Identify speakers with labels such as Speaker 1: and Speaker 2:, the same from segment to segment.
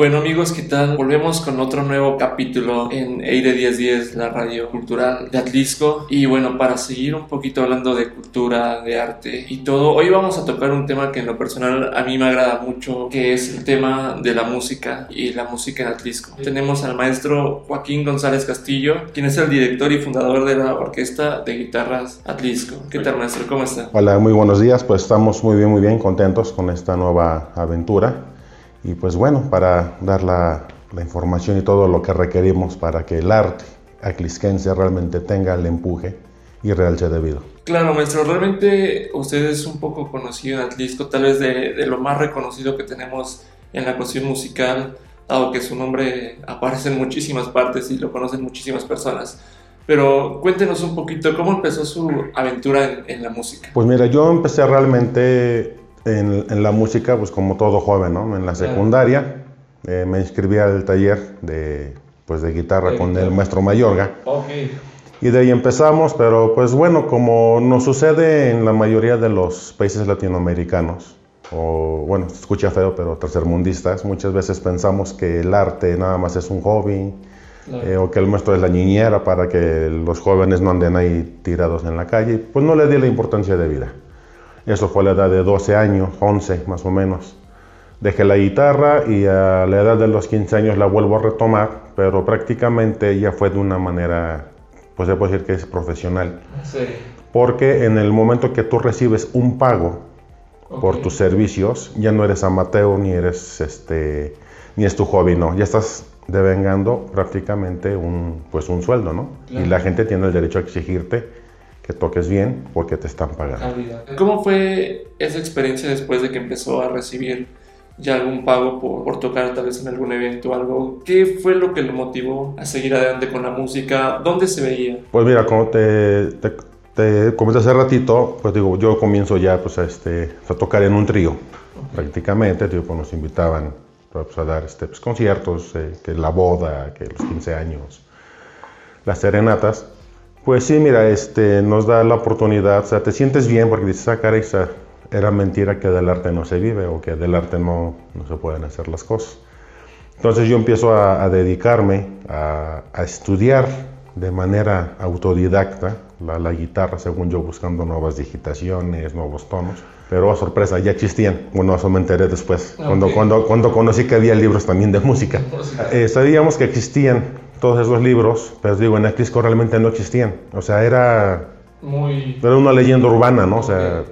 Speaker 1: Bueno amigos, ¿qué tal? Volvemos con otro nuevo capítulo en Eire 1010, la radio cultural de Atlisco. Y bueno, para seguir un poquito hablando de cultura, de arte y todo, hoy vamos a tocar un tema que en lo personal a mí me agrada mucho, que es el tema de la música y la música en Atlisco. Tenemos al maestro Joaquín González Castillo, quien es el director y fundador de la Orquesta de Guitarras Atlisco. ¿Qué tal maestro? ¿Cómo está?
Speaker 2: Hola, muy buenos días. Pues estamos muy bien, muy bien, contentos con esta nueva aventura y pues bueno, para dar la, información y todo lo que requerimos para que el arte aclisquense realmente tenga el empuje y realce debido.
Speaker 1: Claro, maestro, realmente usted es un poco conocido en Atlisco, tal vez de, de, lo más reconocido que tenemos en la cuestión musical, dado que su nombre aparece en muchísimas partes y lo conocen muchísimas personas. Pero cuéntenos un poquito, ¿cómo empezó su aventura en, en la música?
Speaker 2: Pues mira, yo empecé realmente en, la música, pues como todo joven, ¿no? En la secundaria eh, me inscribí al taller de, pues, de guitarra con el maestro Mayorga. Y de ahí empezamos, pero pues bueno, como nos sucede en la mayoría de los países latinoamericanos, o bueno, se escucha feo, pero tercermundistas, muchas veces pensamos que el arte nada más es un hobby, eh, o que el maestro es la niñera para que los jóvenes no anden ahí tirados en la calle, pues no le di la importancia de vida. Eso fue a la edad de 12 años, 11 más o menos. Dejé la guitarra y a la edad de los 15 años la vuelvo a retomar, pero prácticamente ya fue de una manera, pues se puede decir que es profesional. Sí. Porque en el momento que tú recibes un pago por tus servicios, ya no eres amateur ni eres este ni es tu hobby, no, ya estás devengando prácticamente un pues un sueldo, ¿no? Y la gente tiene el derecho a exigirte toques bien porque te están pagando.
Speaker 1: ¿Cómo fue esa experiencia después de que empezó a recibir ya algún pago por, por, tocar tal vez en algún evento o algo? ¿Qué fue lo que le motivó a seguir adelante con la música? ¿Dónde se veía?
Speaker 2: Pues mira, como te, te, comenté hace ratito, pues digo, yo comienzo ya pues, a, este, a tocar en un trío, prácticamente, digo, pues nos invitaban pues, a dar este, pues, conciertos, eh, que la boda, que los 15 años, las serenatas. Pues sí, mira, este, nos da la oportunidad, o sea, te sientes bien porque dices, ah, caray, era mentira que del arte no se vive o que del arte no, no se pueden hacer las cosas. Entonces yo empiezo a, dedicarme a, estudiar de manera autodidacta la, la, guitarra, según yo, buscando nuevas digitaciones, nuevos tonos. Pero a sorpresa, ya existían. Bueno, eso me enteré después, cuando, cuando, cuando conocí que había libros también de música. Eh, sabíamos que existían, todos esos libros, pero digo, en Atlisco realmente no existían. O sea, era, Muy... era una leyenda urbana, ¿no? O sea,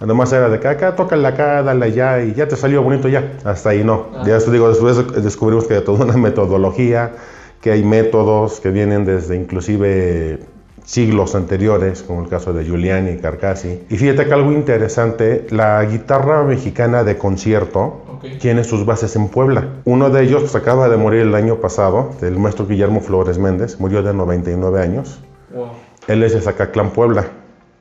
Speaker 2: además era de que acá, tócala acá, dale allá y ya te salió bonito ya. Hasta ahí no. Ah. Ya digo, después descubrimos que hay toda una metodología, que hay métodos que vienen desde inclusive siglos anteriores, como el caso de Giuliani y Carcassi. Y fíjate que algo interesante, la guitarra mexicana de concierto tiene sus bases en Puebla. Uno de ellos pues, acaba de morir el año pasado, el maestro Guillermo Flores Méndez, murió de 99 años. Él es de Zacatlán, Puebla.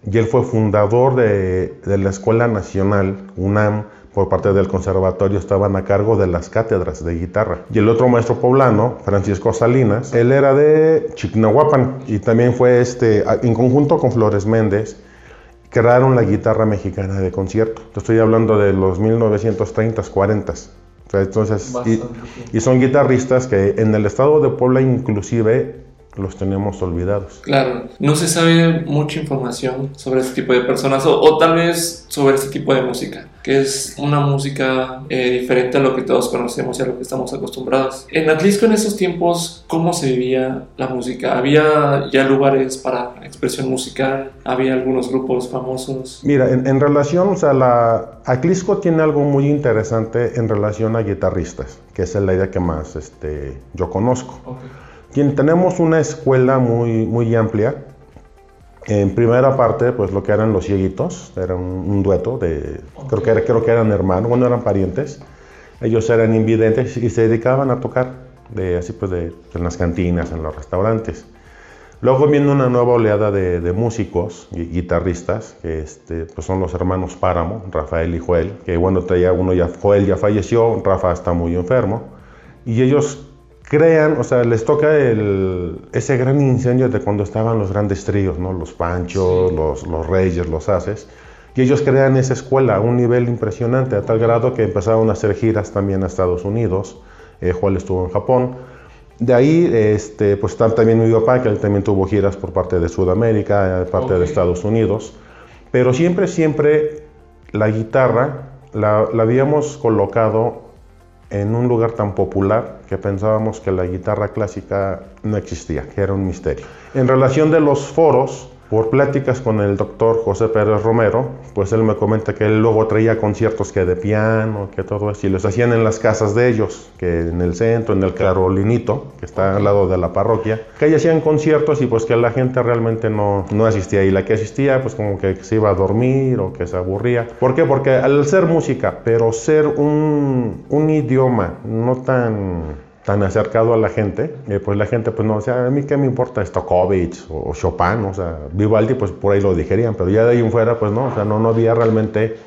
Speaker 2: Y él fue fundador de, de la Escuela Nacional, UNAM, por parte del conservatorio estaban a cargo de las cátedras de guitarra. Y el otro maestro poblano, Francisco Salinas, él era de Chignahuapan y también fue este, en conjunto con Flores Méndez, crearon la guitarra mexicana de concierto. estoy hablando de los 1930s, 40s. entonces, y, y, son guitarristas que en el estado de Puebla inclusive los tenemos olvidados.
Speaker 1: Claro, no se sabe mucha información sobre este tipo de personas o, tal vez sobre este tipo de música, que es una música eh, diferente a lo que todos conocemos y a lo que estamos acostumbrados. En Atlisco en esos tiempos, ¿cómo se vivía la música? ¿Había ya lugares para expresión musical? ¿Había algunos grupos famosos?
Speaker 2: Mira, en, relación, o sea, la, Atlisco tiene algo muy interesante en relación a guitarristas, que es la idea que más este, yo conozco. Okay tenemos una escuela muy, muy amplia. En primera parte, pues lo que eran los cieguitos, era un, dueto de, creo, que creo que eran hermanos, bueno, eran parientes. Ellos eran invidentes y se dedicaban a tocar de, así pues de, en las cantinas, en los restaurantes. Luego viene una nueva oleada de, de músicos y guitarristas, que este, pues son los hermanos Páramo, Rafael y Joel, que bueno, ya uno ya, Joel ya falleció, Rafa está muy enfermo, y ellos crean, o sea, les toca el, ese gran incendio de cuando estaban los grandes tríos, ¿no? Los Panchos, los, los Reyes, los Haces. Y ellos crean esa escuela a un nivel impresionante, a tal grado que empezaron a hacer giras también a Estados Unidos. eh, Juan estuvo en Japón. De ahí, este, pues también mi papá, que él también tuvo giras por parte de Sudamérica, parte de Estados Unidos. Pero siempre, siempre la guitarra la, la habíamos colocado en un lugar tan popular que pensábamos que la guitarra clásica no existía, que era un misterio. En relación de los foros, por pláticas con el doctor José Pérez Romero, pues él me comenta que él luego traía conciertos que de piano, que todo eso, y los hacían en las casas de ellos, que en el centro, en el Carolinito, que está al lado de la parroquia, que ahí hacían conciertos y pues que la gente realmente no, no asistía, y la que asistía pues como que se iba a dormir o que se aburría. ¿Por qué? Porque al ser música, pero ser un, un idioma no tan tan acercado a la gente, eh, pues la gente, pues no, o sea, a mí qué me importa Stokowitz o, Chopin, o sea, Vivaldi, pues por ahí lo digerían, pero ya de ahí en fuera, pues no, o sea, no, no había realmente,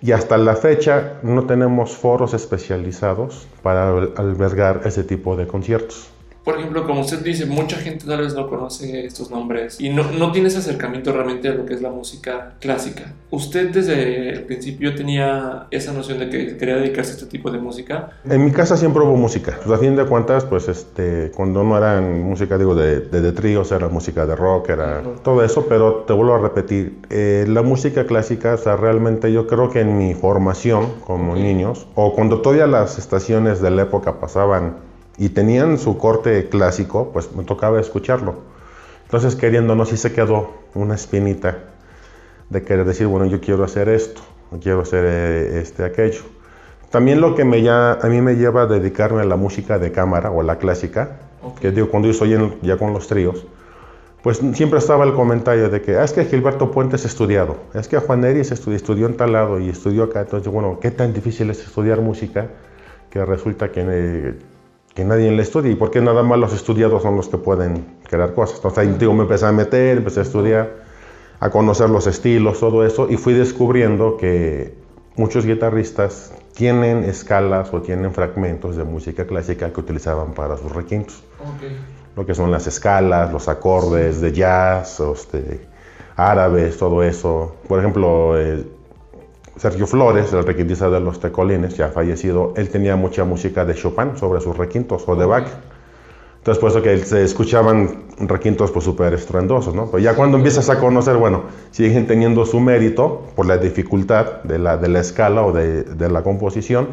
Speaker 2: y hasta la fecha no tenemos foros especializados para albergar ese tipo de conciertos
Speaker 1: por ejemplo, como usted dice, mucha gente tal vez no conoce estos nombres y no, no, tiene ese acercamiento realmente a lo que es la música clásica. ¿Usted desde el principio tenía esa noción de que quería dedicarse a este tipo de música?
Speaker 2: En mi casa siempre hubo música. Pues, a fin de cuentas, pues este, cuando no era música, digo, de, de, tríos, era música de rock, era todo eso, pero te vuelvo a repetir, eh, la música clásica, o sea, realmente yo creo que en mi formación como niños, o cuando todavía las estaciones de la época pasaban y tenían su corte clásico, pues me tocaba escucharlo. Entonces, queriéndonos, sí se quedó una espinita de querer decir, bueno, yo quiero hacer esto, quiero hacer eh, este, aquello. También lo que me ya, a mí me lleva a dedicarme a la música de cámara o la clásica, que digo, cuando yo estoy ya con los tríos, pues siempre estaba el comentario de que, ah, es que Gilberto Puentes estudiado, es que Juan Eris estudió, estudió en tal lado y estudió acá, entonces, bueno, ¿qué tan difícil es estudiar música? Que resulta que eh, que nadie le estudie. ¿Y por qué nada más los estudiados son los que pueden crear cosas? Entonces ahí digo, me empecé a meter, empecé a estudiar, a conocer los estilos, todo eso, y fui descubriendo que muchos guitarristas tienen escalas o tienen fragmentos de música clásica que utilizaban para sus requintos. Lo que son las escalas, los acordes de jazz, este, árabes, todo eso. Por ejemplo, el, Sergio Flores, el requintista de los Tecolines, ya fallecido, él tenía mucha música de Chopin sobre sus requintos o de Bach. Entonces, por eso que se escuchaban requintos pues súper estruendosos, ¿no? Pero ya cuando empiezas a conocer, bueno, siguen teniendo su mérito por la dificultad de la, de la escala o de, de la composición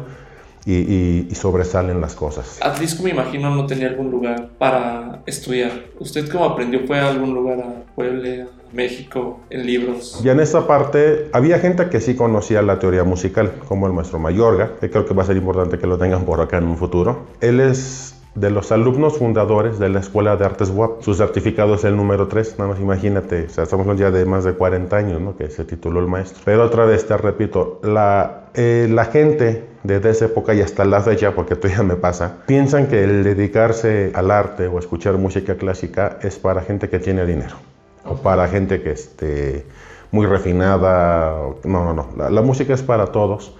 Speaker 2: y, y, sobresalen las cosas.
Speaker 1: Atlisco, me imagino, no tenía algún lugar para estudiar. ¿Usted cómo aprendió? ¿Fue a algún lugar a Puebla? México en libros.
Speaker 2: Y en esta parte había gente que sí conocía la teoría musical, como el maestro Mayorga, que creo que va a ser importante que lo tengan por acá en un futuro. Él es de los alumnos fundadores de la Escuela de Artes WAP. Su certificado es el número 3, nada más imagínate, o sea, estamos ya de más de 40 años ¿no? que se tituló el maestro. Pero otra vez te repito, la, eh, la gente desde esa época y hasta la fecha, porque todavía me pasa, piensan que el dedicarse al arte o escuchar música clásica es para gente que tiene dinero o para gente que esté muy refinada. No, no, no. La, música es para todos,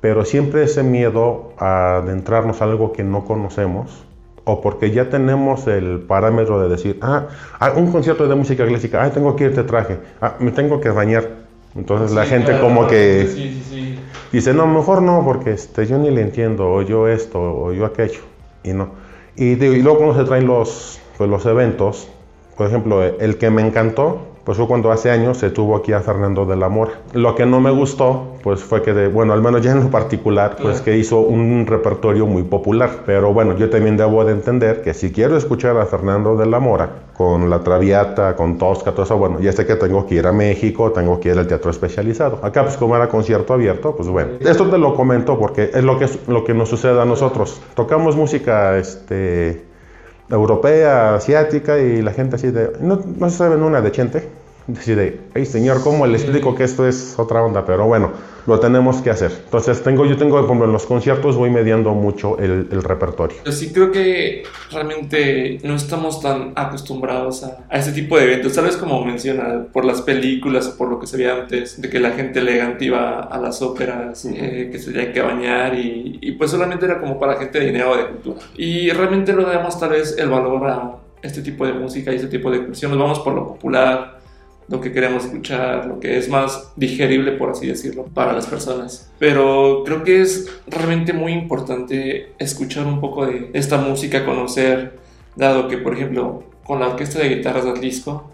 Speaker 2: pero siempre ese miedo a adentrarnos a algo que no conocemos o porque ya tenemos el parámetro de decir, ah, ah un concierto de música clásica, ah, tengo que ir de traje, ah, me tengo que bañar. Entonces la gente como que dice, no, mejor no, porque este, yo ni le entiendo, o yo esto, o yo aquello, y no. Y, y luego cuando se traen los, pues, los eventos, por ejemplo, el que me encantó, pues fue cuando hace años se tuvo aquí a Fernando de la Mora. Lo que no me gustó, pues fue que, de, bueno, al menos ya en lo particular, pues que hizo un repertorio muy popular. Pero bueno, yo también debo de entender que si quiero escuchar a Fernando de la Mora con La Traviata, con Tosca, todo eso, bueno, ya sé que tengo que ir a México, tengo que ir al teatro especializado. Acá, pues como era concierto abierto, pues bueno. Esto te lo comento porque es lo que, lo que nos sucede a nosotros. Tocamos música, este europea, asiática, y la gente así de, no, no se sabe una de Chente, decide, hey señor, ¿cómo le explico que esto es otra onda? Pero bueno, lo tenemos que hacer. Entonces, tengo, yo tengo, por ejemplo, en los conciertos voy mediando mucho el, el repertorio.
Speaker 1: Sí, creo que realmente no estamos tan acostumbrados a, a ese tipo de eventos. Tal vez como menciona, por las películas o por lo que se veía antes, de que la gente elegante iba a las óperas, eh, que se tenía que bañar y, y, pues solamente era como para gente de dinero o de cultura. Y realmente no damos tal vez el valor a este tipo de música y este tipo de expresión. Nos vamos por lo popular lo que queremos escuchar, lo que es más digerible, por así decirlo, para las personas. Pero creo que es realmente muy importante escuchar un poco de esta música, conocer, dado que, por ejemplo, con la orquesta de guitarras del disco,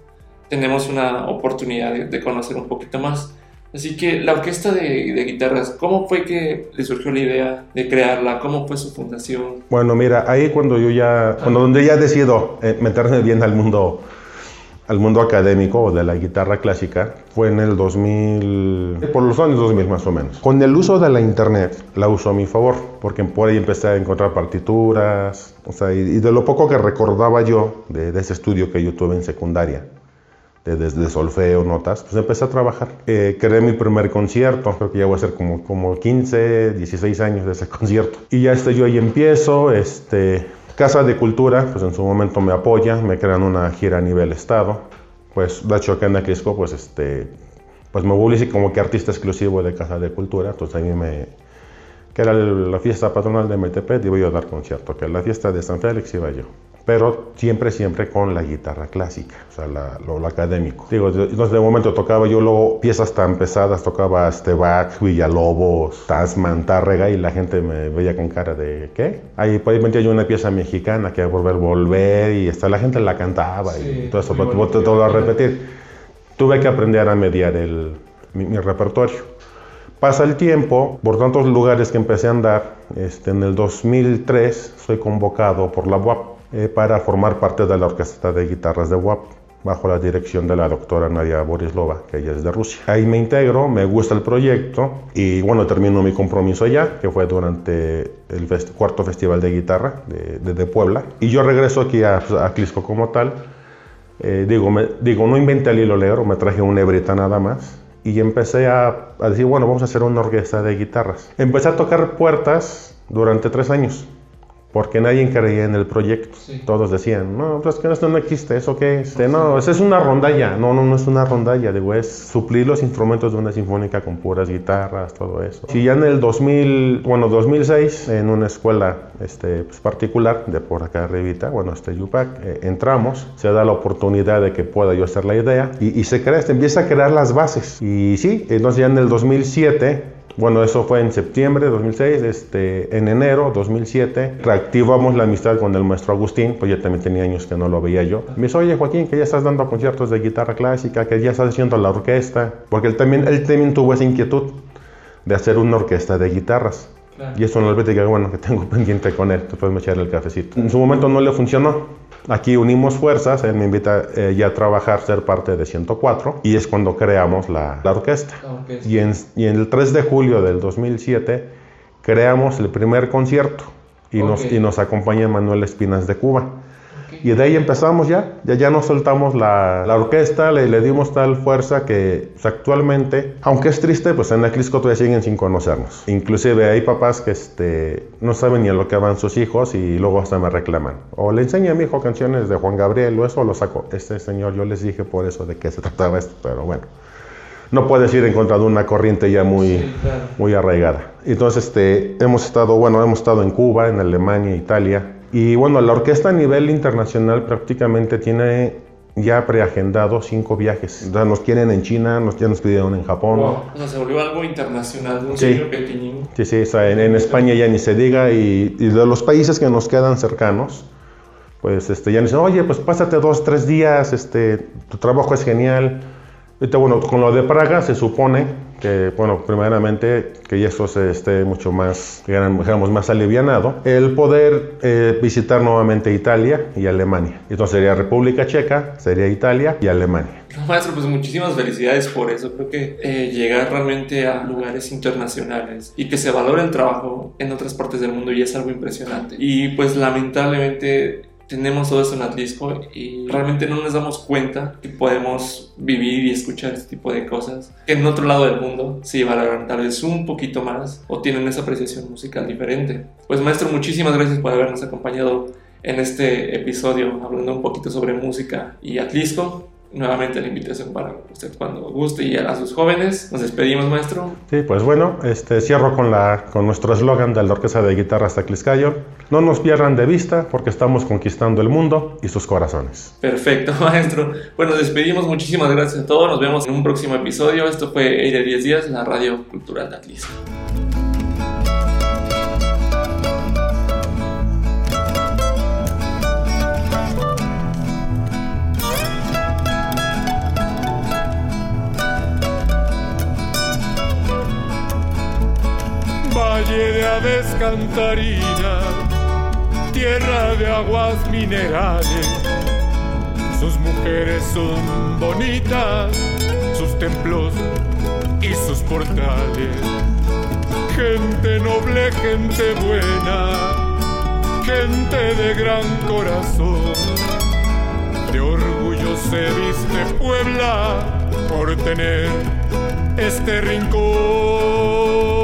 Speaker 1: tenemos una oportunidad de, conocer un poquito más. Así que la orquesta de, guitarras, ¿cómo fue que le surgió la idea de crearla? ¿Cómo fue su fundación?
Speaker 2: Bueno, mira, ahí cuando yo ya, cuando donde ya decido eh, meterme bien al mundo al mundo académico de la guitarra clásica fue en el 2000, por los años 2000 más o menos. Con el uso de la internet la uso a mi favor, porque por ahí empecé a encontrar partituras, o sea, y, de lo poco que recordaba yo de, ese estudio que yo tuve en secundaria, desde de, solfeo, notas, pues empecé a trabajar. Eh, creé mi primer concierto, creo que ya voy a ser como, como 15, 16 años de ese concierto. Y ya este, yo ahí empiezo, este, Casa de Cultura, pues en su momento me apoya, me crean una gira a nivel estado. Pues de hecho acá en Aquisco, pues este, pues me publicé como que artista exclusivo de Casa de Cultura, entonces a mí me, que era la fiesta patronal de Metepet, iba yo a dar concierto, que la fiesta de San Félix iba yo pero siempre, siempre con la guitarra clásica, o sea, lo, académico. Digo, entonces de momento tocaba yo luego piezas tan pesadas, tocaba este Bach, Villalobos, Tasman, Tárrega, y la gente me veía con cara de, ¿qué? Ahí, por ahí metía yo una pieza mexicana que volver, volver, y hasta la gente la cantaba, y todo eso, todo, todo a repetir. Tuve que aprender a mediar el, mi, repertorio. Pasa el tiempo, por tantos lugares que empecé a andar, este, en el 2003 soy convocado por la UAP eh, para formar parte de la orquesta de guitarras de WAP bajo la dirección de la doctora Nadia Borislova, que ella es de Rusia. Ahí me integro, me gusta el proyecto y bueno, termino mi compromiso allá, que fue durante el cuarto festival de guitarra de, Puebla. Y yo regreso aquí a, a Clisco como tal. Eh, digo, digo, no inventé el hilo negro, me traje una hebrita nada más. Y empecé a decir, bueno, vamos a hacer una orquesta de guitarras. Empecé a tocar puertas durante tres años porque nadie creía en el proyecto. Todos decían, no, pues que esto no existe, ¿eso qué es? Este, no, eso es una rondalla. No, no, no es una rondalla, digo, es suplir los instrumentos de una sinfónica con puras guitarras, todo eso. Si ya en el 2000, bueno, 2006, en una escuela este, pues, particular de por acá arribita, bueno, este Yupac, eh, entramos, se da la oportunidad de que pueda yo hacer la idea y, y se crea, se empieza a crear las bases. Y sí, entonces ya en el 2007 bueno, eso fue en septiembre de 2006, este, en enero de 2007 reactivamos la amistad con el maestro Agustín, pues ya también tenía años que no lo veía yo. Me dice, oye Joaquín, que ya estás dando conciertos de guitarra clásica, que ya estás haciendo la orquesta, porque él también, él también tuvo esa inquietud de hacer una orquesta de guitarras. Y eso no le que bueno, que tengo pendiente con él, después me echaré el cafecito. En su momento no le funcionó, Aquí unimos fuerzas, él me invita eh, ya a trabajar, ser parte de 104, y es cuando creamos la, orquesta. Y, en, y, en, el 3 de julio del 2007 creamos el primer concierto y, nos, y nos acompaña Manuel Espinas de Cuba. Y de ahí empezamos ya, ya, ya nos soltamos la, la orquesta, le, le, dimos tal fuerza que pues, actualmente, aunque es triste, pues en Acrisco todavía siguen sin conocernos. Inclusive hay papás que este, no saben ni a lo que van sus hijos y luego hasta me reclaman. O le enseño a mi hijo canciones de Juan Gabriel o eso lo saco. Este señor, yo les dije por eso de qué se trataba esto, pero bueno no puedes ir en contra de una corriente ya muy, muy arraigada. Entonces, este, hemos estado, bueno, hemos estado en Cuba, en Alemania, Italia, y bueno, la orquesta a nivel internacional prácticamente tiene ya preagendado cinco viajes. O sea, nos quieren en China, nos, ya nos pidieron en Japón.
Speaker 1: O sea, se volvió algo internacional, un
Speaker 2: sí. Sí, sí, o sea, en, España ya ni se diga y, de los países que nos quedan cercanos, pues este, ya dicen, oye, pues pásate dos, tres días, este, tu trabajo es genial. Bueno, con lo de Praga se supone que, bueno, primeramente que eso se esté mucho más, digamos, más alivianado, el poder eh, visitar nuevamente Italia y Alemania. Entonces sería República Checa, sería Italia y Alemania.
Speaker 1: maestro, pues muchísimas felicidades por eso. Creo que eh, llegar realmente a lugares internacionales y que se valore el trabajo en otras partes del mundo ya es algo impresionante. Y pues lamentablemente tenemos todo eso en Atlisco y realmente no nos damos cuenta que podemos vivir y escuchar este tipo de cosas que en otro lado del mundo sí valoran tal vez un poquito más o tienen esa apreciación musical diferente. Pues maestro, muchísimas gracias por habernos acompañado en este episodio hablando un poquito sobre música y Atlisco. Nuevamente la invitación para usted cuando guste y a sus jóvenes. Nos despedimos, maestro.
Speaker 2: Sí, pues bueno, este, cierro con, la, con nuestro eslogan de la Orquesta de Guitarras Tacliscayo. No nos pierdan de vista porque estamos conquistando el mundo y sus corazones.
Speaker 1: Perfecto, maestro. Bueno, nos despedimos. Muchísimas gracias a todos. Nos vemos en un próximo episodio. Esto fue Aire 10 Días, la radio cultural de
Speaker 3: Valle de aves cantarina, tierra de aguas minerales. Sus mujeres son bonitas, sus templos y sus portales. Gente noble, gente buena, gente de gran corazón. De orgullo se viste Puebla por tener este rincón.